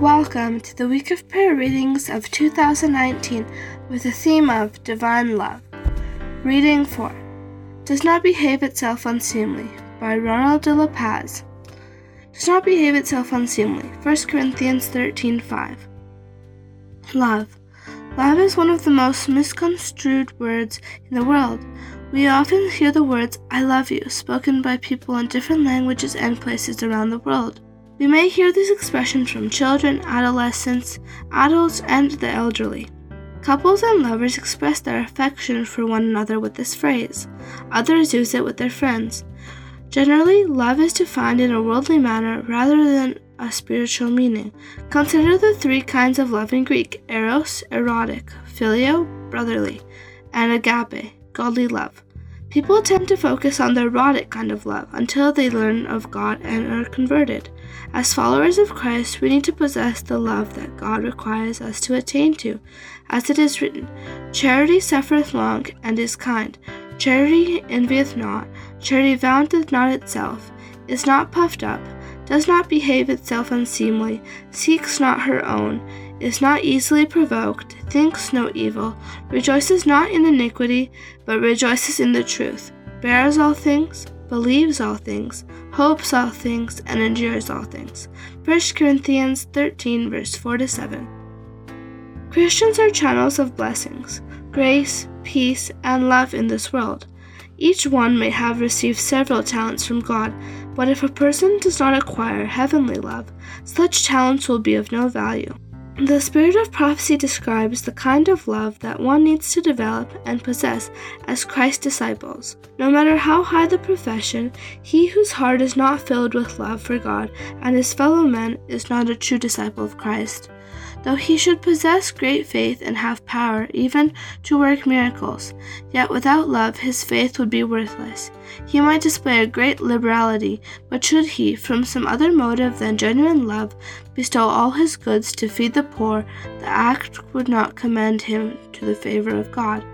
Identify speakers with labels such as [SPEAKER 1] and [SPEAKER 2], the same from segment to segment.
[SPEAKER 1] Welcome to the week of prayer readings of 2019 with the theme of Divine Love. Reading 4 Does Not Behave Itself Unseemly by Ronald de la Paz. Does not behave itself unseemly. 1 Corinthians 13:5. Love. Love is one of the most misconstrued words in the world. We often hear the words I love you spoken by people in different languages and places around the world. We may hear this expression from children, adolescents, adults, and the elderly. Couples and lovers express their affection for one another with this phrase. Others use it with their friends. Generally, love is defined in a worldly manner rather than a spiritual meaning. Consider the three kinds of love in Greek eros, erotic, phileo, brotherly, and agape, godly love. People tend to focus on the erotic kind of love until they learn of God and are converted. As followers of Christ, we need to possess the love that God requires us to attain to. As it is written, Charity suffereth long and is kind. Charity envieth not. Charity vaunteth not itself, is not puffed up, does not behave itself unseemly, seeks not her own. Is not easily provoked, thinks no evil, rejoices not in iniquity, but rejoices in the truth, bears all things, believes all things, hopes all things, and endures all things. 1 Corinthians 13, verse 4 to 7. Christians are channels of blessings, grace, peace, and love in this world. Each one may have received several talents from God, but if a person does not acquire heavenly love, such talents will be of no value. The spirit of prophecy describes the kind of love that one needs to develop and possess as Christ's disciples. No matter how high the profession, he whose heart is not filled with love for God and his fellow men is not a true disciple of Christ though he should possess great faith and have power even to work miracles. Yet without love his faith would be worthless. He might display a great liberality, but should he, from some other motive than genuine love, bestow all his goods to feed the poor, the act would not commend him to the favor of God.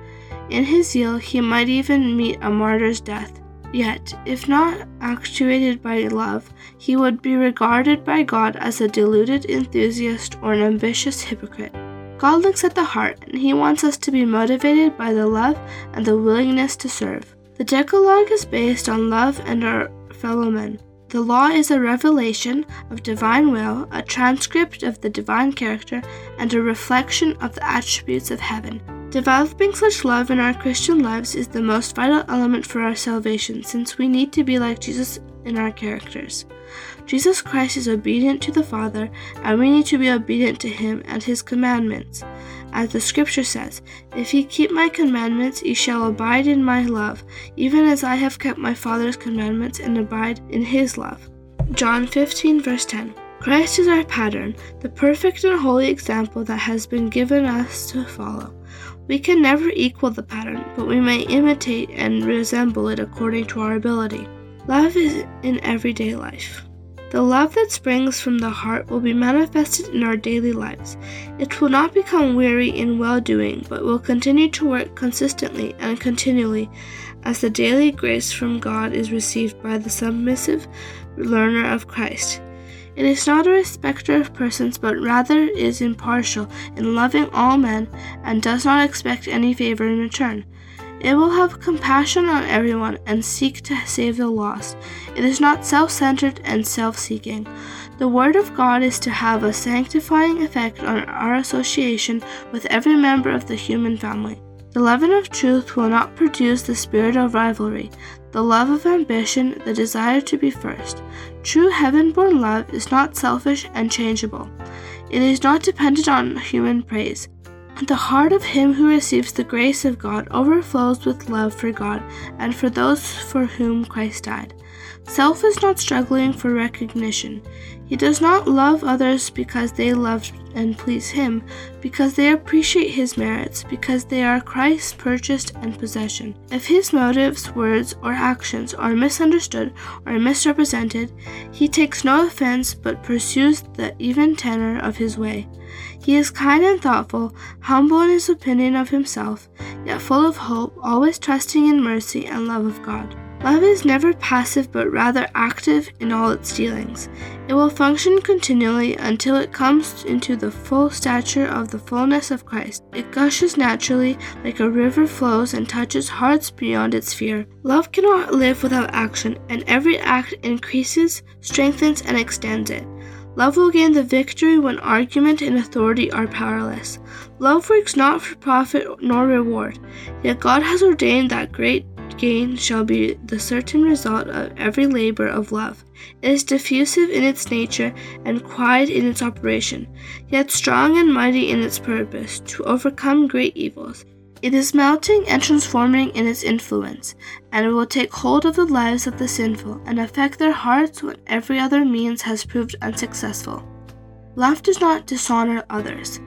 [SPEAKER 1] In his zeal he might even meet a martyr's death. Yet, if not actuated by love, he would be regarded by God as a deluded enthusiast or an ambitious hypocrite. God looks at the heart, and He wants us to be motivated by the love and the willingness to serve. The Decalogue is based on love and our fellow men. The law is a revelation of divine will, a transcript of the divine character, and a reflection of the attributes of heaven. Developing such love in our Christian lives is the most vital element for our salvation since we need to be like Jesus in our characters. Jesus Christ is obedient to the Father, and we need to be obedient to Him and His commandments. As the Scripture says, If ye keep my commandments, ye shall abide in my love, even as I have kept my Father's commandments and abide in His love. John 15, verse 10. Christ is our pattern, the perfect and holy example that has been given us to follow. We can never equal the pattern, but we may imitate and resemble it according to our ability. Love is in everyday life. The love that springs from the heart will be manifested in our daily lives. It will not become weary in well doing, but will continue to work consistently and continually as the daily grace from God is received by the submissive learner of Christ. It is not a respecter of persons, but rather is impartial in loving all men, and does not expect any favor in return. It will have compassion on everyone and seek to save the lost. It is not self centered and self seeking. The Word of God is to have a sanctifying effect on our association with every member of the human family. The leaven of truth will not produce the spirit of rivalry, the love of ambition, the desire to be first. True heaven born love is not selfish and changeable. It is not dependent on human praise. The heart of him who receives the grace of God overflows with love for God and for those for whom Christ died. Self is not struggling for recognition. He does not love others because they love and please him, because they appreciate his merits, because they are Christ's purchased and possession. If his motives, words, or actions are misunderstood or misrepresented, he takes no offense but pursues the even tenor of his way. He is kind and thoughtful, humble in his opinion of himself, yet full of hope, always trusting in mercy and love of God. Love is never passive but rather active in all its dealings. It will function continually until it comes into the full stature of the fullness of Christ. It gushes naturally like a river flows and touches hearts beyond its sphere. Love cannot live without action, and every act increases, strengthens, and extends it. Love will gain the victory when argument and authority are powerless. Love works not for profit nor reward, yet God has ordained that great gain shall be the certain result of every labor of love. It is diffusive in its nature and quiet in its operation, yet strong and mighty in its purpose to overcome great evils. It is melting and transforming in its influence, and it will take hold of the lives of the sinful and affect their hearts when every other means has proved unsuccessful. Love does not dishonor others.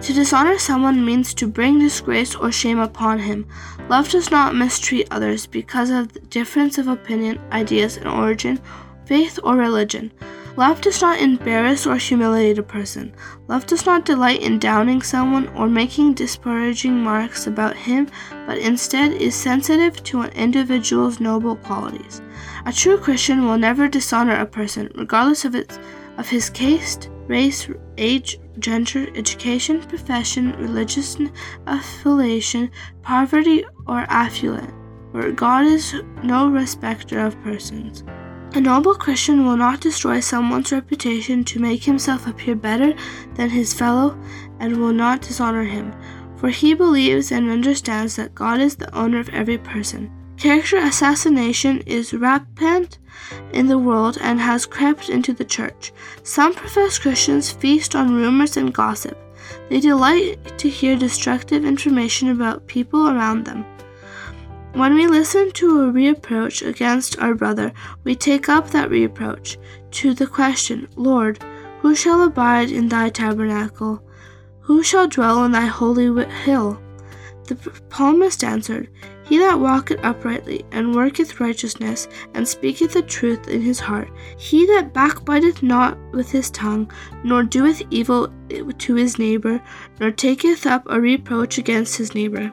[SPEAKER 1] To dishonor someone means to bring disgrace or shame upon him. Love does not mistreat others because of the difference of opinion, ideas, and origin, faith, or religion. Love does not embarrass or humiliate a person. Love does not delight in downing someone or making disparaging remarks about him, but instead is sensitive to an individual's noble qualities. A true Christian will never dishonor a person, regardless of its of his caste, race, age, gender, education, profession, religious affiliation, poverty, or affluence, for God is no respecter of persons. A noble Christian will not destroy someone's reputation to make himself appear better than his fellow and will not dishonor him, for he believes and understands that God is the owner of every person. Character assassination is rampant in the world and has crept into the church. Some professed Christians feast on rumors and gossip. They delight to hear destructive information about people around them. When we listen to a reproach against our brother, we take up that reproach to the question, Lord, who shall abide in thy tabernacle? Who shall dwell in thy holy hill? The psalmist answered, he that walketh uprightly, and worketh righteousness, and speaketh the truth in his heart, he that backbiteth not with his tongue, nor doeth evil to his neighbor, nor taketh up a reproach against his neighbor.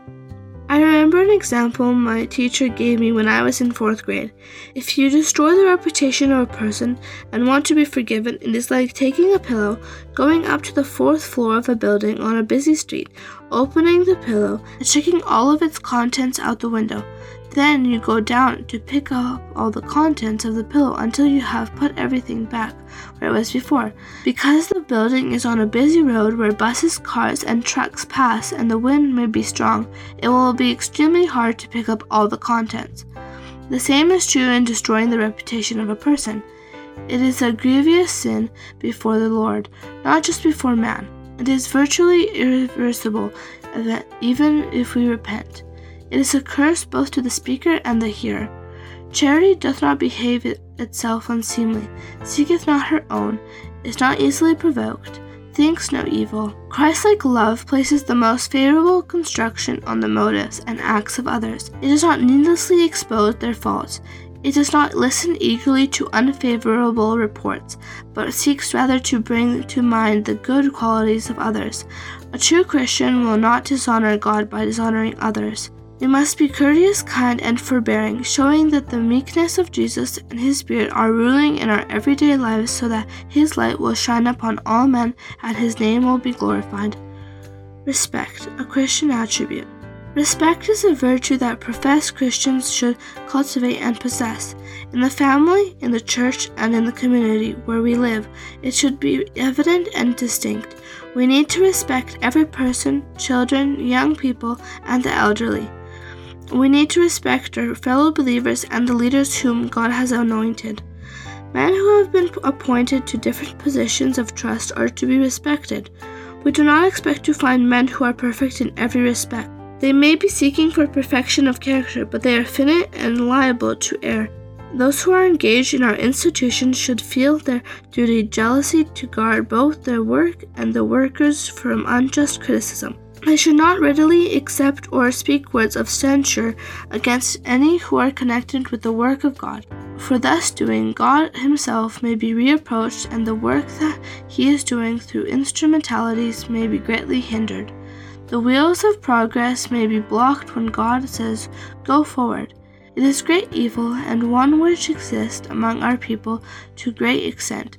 [SPEAKER 1] I remember an example my teacher gave me when I was in fourth grade. If you destroy the reputation of a person and want to be forgiven, it is like taking a pillow, going up to the fourth floor of a building on a busy street, opening the pillow, and checking all of its contents out the window. Then you go down to pick up all the contents of the pillow until you have put everything back where it was before. Because the building is on a busy road where buses, cars, and trucks pass and the wind may be strong, it will be extremely hard to pick up all the contents. The same is true in destroying the reputation of a person. It is a grievous sin before the Lord, not just before man. It is virtually irreversible, even if we repent. It is a curse both to the speaker and the hearer. Charity doth not behave it itself unseemly, seeketh not her own, is not easily provoked, thinks no evil. Christlike love places the most favorable construction on the motives and acts of others. It does not needlessly expose their faults. It does not listen eagerly to unfavorable reports, but seeks rather to bring to mind the good qualities of others. A true Christian will not dishonor God by dishonoring others. We must be courteous, kind, and forbearing, showing that the meekness of Jesus and His Spirit are ruling in our everyday lives so that His light will shine upon all men and His name will be glorified. Respect, a Christian attribute. Respect is a virtue that professed Christians should cultivate and possess. In the family, in the church, and in the community where we live, it should be evident and distinct. We need to respect every person, children, young people, and the elderly. We need to respect our fellow believers and the leaders whom God has anointed. Men who have been appointed to different positions of trust are to be respected. We do not expect to find men who are perfect in every respect. They may be seeking for perfection of character, but they are finite and liable to err. Those who are engaged in our institutions should feel their duty jealously to guard both their work and the workers from unjust criticism. I should not readily accept or speak words of censure against any who are connected with the work of God. For thus doing, God Himself may be reapproached, and the work that He is doing through instrumentalities may be greatly hindered. The wheels of progress may be blocked when God says, Go forward. It is great evil, and one which exists among our people to great extent,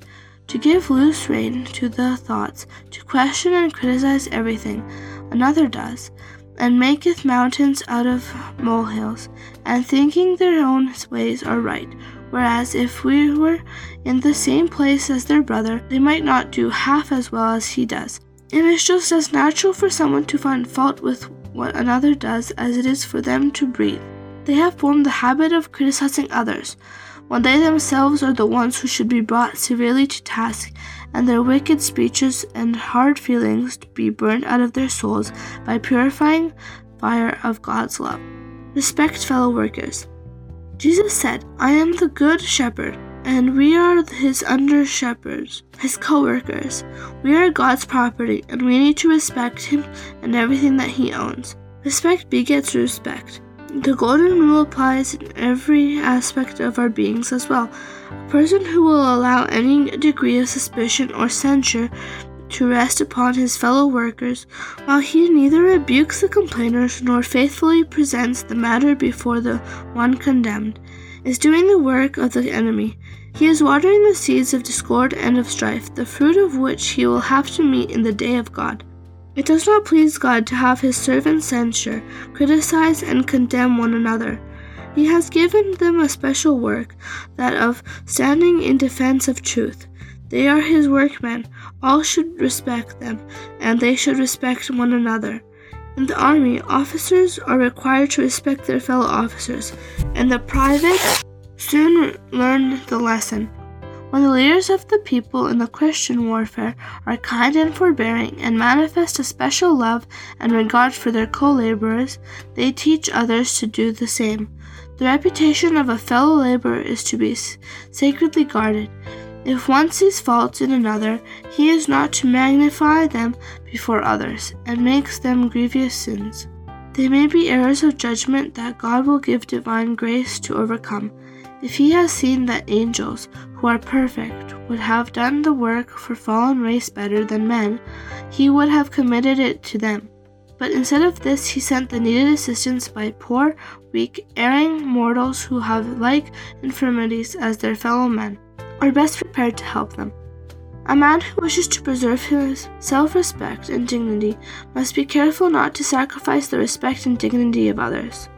[SPEAKER 1] to give loose rein to the thoughts, to question and criticize everything another does, and maketh mountains out of molehills, and thinking their own ways are right. Whereas if we were in the same place as their brother, they might not do half as well as he does. It is just as natural for someone to find fault with what another does as it is for them to breathe. They have formed the habit of criticizing others, when they themselves are the ones who should be brought severely to task, and their wicked speeches and hard feelings to be burned out of their souls by purifying fire of God's love. Respect fellow workers. Jesus said, I am the good shepherd, and we are his under shepherds, his co workers. We are God's property, and we need to respect him and everything that he owns. Respect begets respect. The golden rule applies in every aspect of our beings as well. A person who will allow any degree of suspicion or censure to rest upon his fellow workers, while he neither rebukes the complainers nor faithfully presents the matter before the one condemned, is doing the work of the enemy. He is watering the seeds of discord and of strife, the fruit of which he will have to meet in the day of God. It does not please God to have his servants censure, criticize, and condemn one another. He has given them a special work, that of standing in defense of truth. They are his workmen. All should respect them, and they should respect one another. In the army, officers are required to respect their fellow officers, and the privates soon learn the lesson. When the leaders of the people in the Christian warfare are kind and forbearing and manifest a special love and regard for their co laborers, they teach others to do the same. The reputation of a fellow laborer is to be sacredly guarded. If one sees faults in another, he is not to magnify them before others, and makes them grievous sins. They may be errors of judgment that God will give divine grace to overcome. If he has seen that angels, who are perfect, would have done the work for fallen race better than men, he would have committed it to them. But instead of this, he sent the needed assistance by poor, weak, erring mortals who have like infirmities as their fellow men, are best prepared to help them. A man who wishes to preserve his self respect and dignity must be careful not to sacrifice the respect and dignity of others.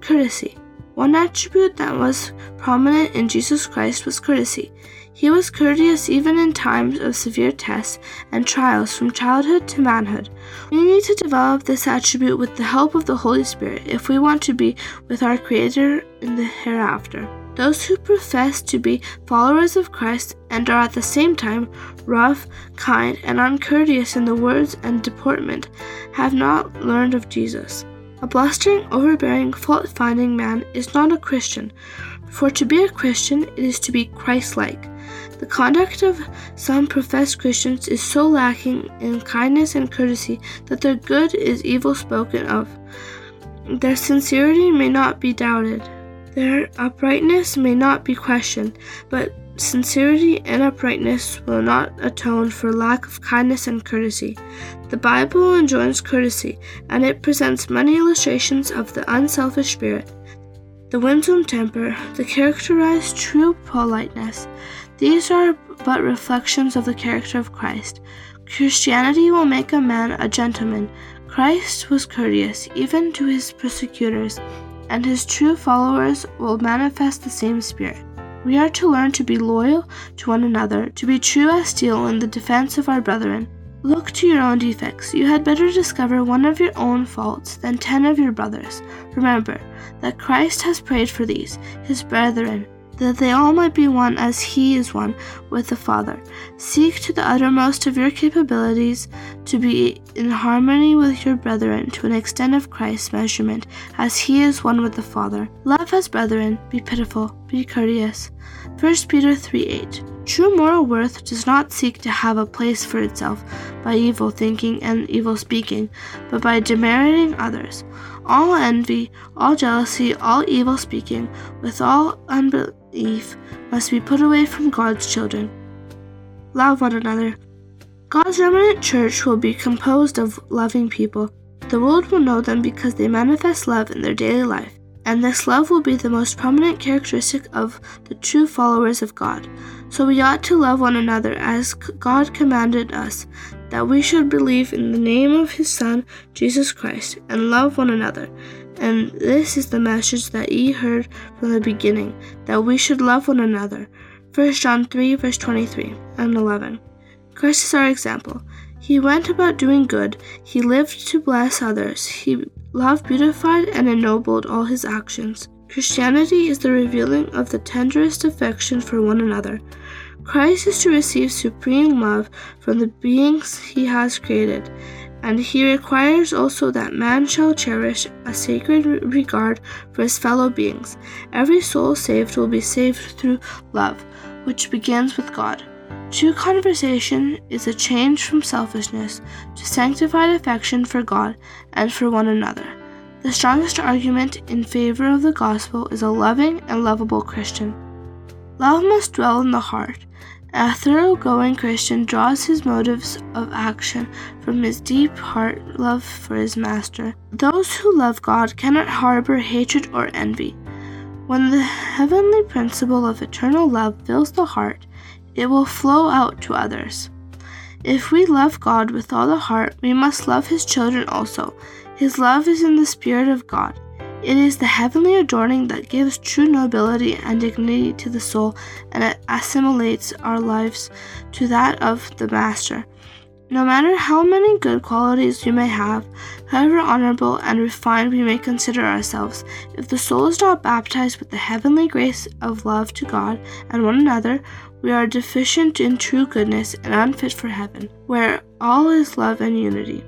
[SPEAKER 1] Courtesy. One attribute that was prominent in Jesus Christ was courtesy. He was courteous even in times of severe tests and trials from childhood to manhood. We need to develop this attribute with the help of the Holy Spirit if we want to be with our Creator in the hereafter. Those who profess to be followers of Christ and are at the same time rough, kind, and uncourteous in the words and deportment have not learned of Jesus. A blustering, overbearing, fault finding man is not a Christian, for to be a Christian it is to be Christ like. The conduct of some professed Christians is so lacking in kindness and courtesy that their good is evil spoken of. Their sincerity may not be doubted, their uprightness may not be questioned, but Sincerity and uprightness will not atone for lack of kindness and courtesy. The Bible enjoins courtesy, and it presents many illustrations of the unselfish spirit, the winsome temper, the characterized true politeness. These are but reflections of the character of Christ. Christianity will make a man a gentleman. Christ was courteous, even to his persecutors, and his true followers will manifest the same spirit. We are to learn to be loyal to one another, to be true as steel in the defense of our brethren. Look to your own defects. You had better discover one of your own faults than ten of your brothers. Remember that Christ has prayed for these, his brethren, that they all might be one as he is one with the Father. Seek to the uttermost of your capabilities to be in harmony with your brethren to an extent of Christ's measurement, as he is one with the Father. Love as brethren, be pitiful, be courteous. 1 Peter 3 8. True moral worth does not seek to have a place for itself by evil thinking and evil speaking, but by demeriting others. All envy, all jealousy, all evil speaking, with all unbelief, must be put away from God's children. Love one another. God's remnant church will be composed of loving people. The world will know them because they manifest love in their daily life and this love will be the most prominent characteristic of the true followers of God. So we ought to love one another as God commanded us, that we should believe in the name of His Son, Jesus Christ, and love one another. And this is the message that ye heard from the beginning, that we should love one another. 1 John 3, verse 23 and 11. Christ is our example. He went about doing good, he lived to bless others, he Love beautified and ennobled all his actions. Christianity is the revealing of the tenderest affection for one another. Christ is to receive supreme love from the beings he has created, and he requires also that man shall cherish a sacred regard for his fellow beings. Every soul saved will be saved through love, which begins with God. True conversation is a change from selfishness to sanctified affection for God and for one another. The strongest argument in favor of the gospel is a loving and lovable Christian. Love must dwell in the heart. A thoroughgoing Christian draws his motives of action from his deep heart love for his master. Those who love God cannot harbor hatred or envy. When the heavenly principle of eternal love fills the heart, it will flow out to others. If we love God with all the heart, we must love His children also. His love is in the Spirit of God. It is the heavenly adorning that gives true nobility and dignity to the soul, and it assimilates our lives to that of the Master. No matter how many good qualities we may have, however honorable and refined we may consider ourselves, if the soul is not baptized with the heavenly grace of love to God and one another, we are deficient in true goodness and unfit for heaven, where all is love and unity.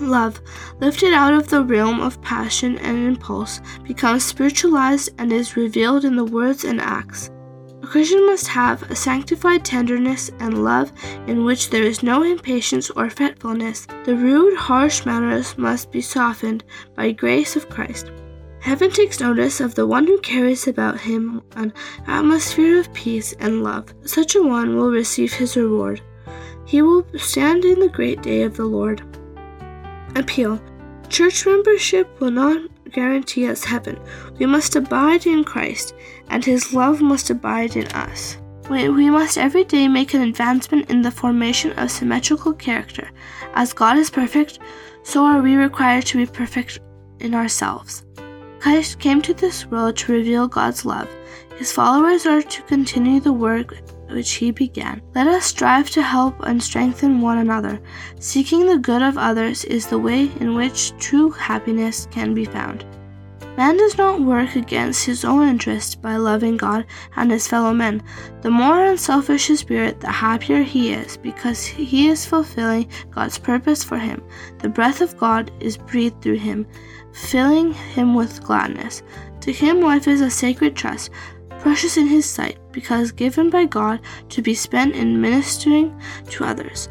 [SPEAKER 1] Love, lifted out of the realm of passion and impulse, becomes spiritualized and is revealed in the words and acts. A Christian must have a sanctified tenderness and love in which there is no impatience or fretfulness. The rude, harsh manners must be softened by grace of Christ. Heaven takes notice of the one who carries about him an atmosphere of peace and love. Such a one will receive his reward. He will stand in the great day of the Lord. Appeal Church membership will not guarantee us heaven. We must abide in Christ, and His love must abide in us. We, we must every day make an advancement in the formation of symmetrical character. As God is perfect, so are we required to be perfect in ourselves. Christ came to this world to reveal God's love. His followers are to continue the work which he began. Let us strive to help and strengthen one another. Seeking the good of others is the way in which true happiness can be found. Man does not work against his own interest by loving God and his fellow men. The more unselfish his spirit, the happier he is, because he is fulfilling God's purpose for him. The breath of God is breathed through him, filling him with gladness. To him, life is a sacred trust, precious in his sight, because given by God to be spent in ministering to others.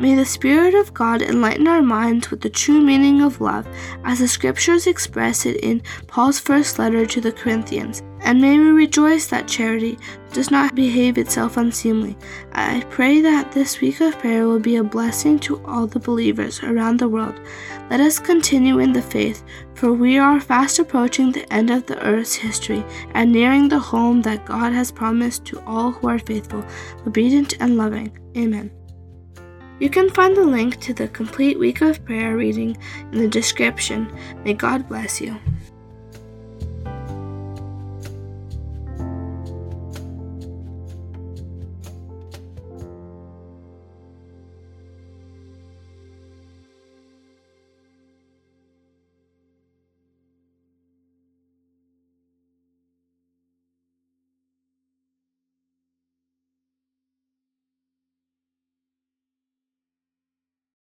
[SPEAKER 1] May the Spirit of God enlighten our minds with the true meaning of love, as the Scriptures express it in Paul's first letter to the Corinthians. And may we rejoice that charity does not behave itself unseemly. I pray that this week of prayer will be a blessing to all the believers around the world. Let us continue in the faith, for we are fast approaching the end of the earth's history and nearing the home that God has promised to all who are faithful, obedient, and loving. Amen. You can find the link to the complete week of prayer reading in the description. May God bless you.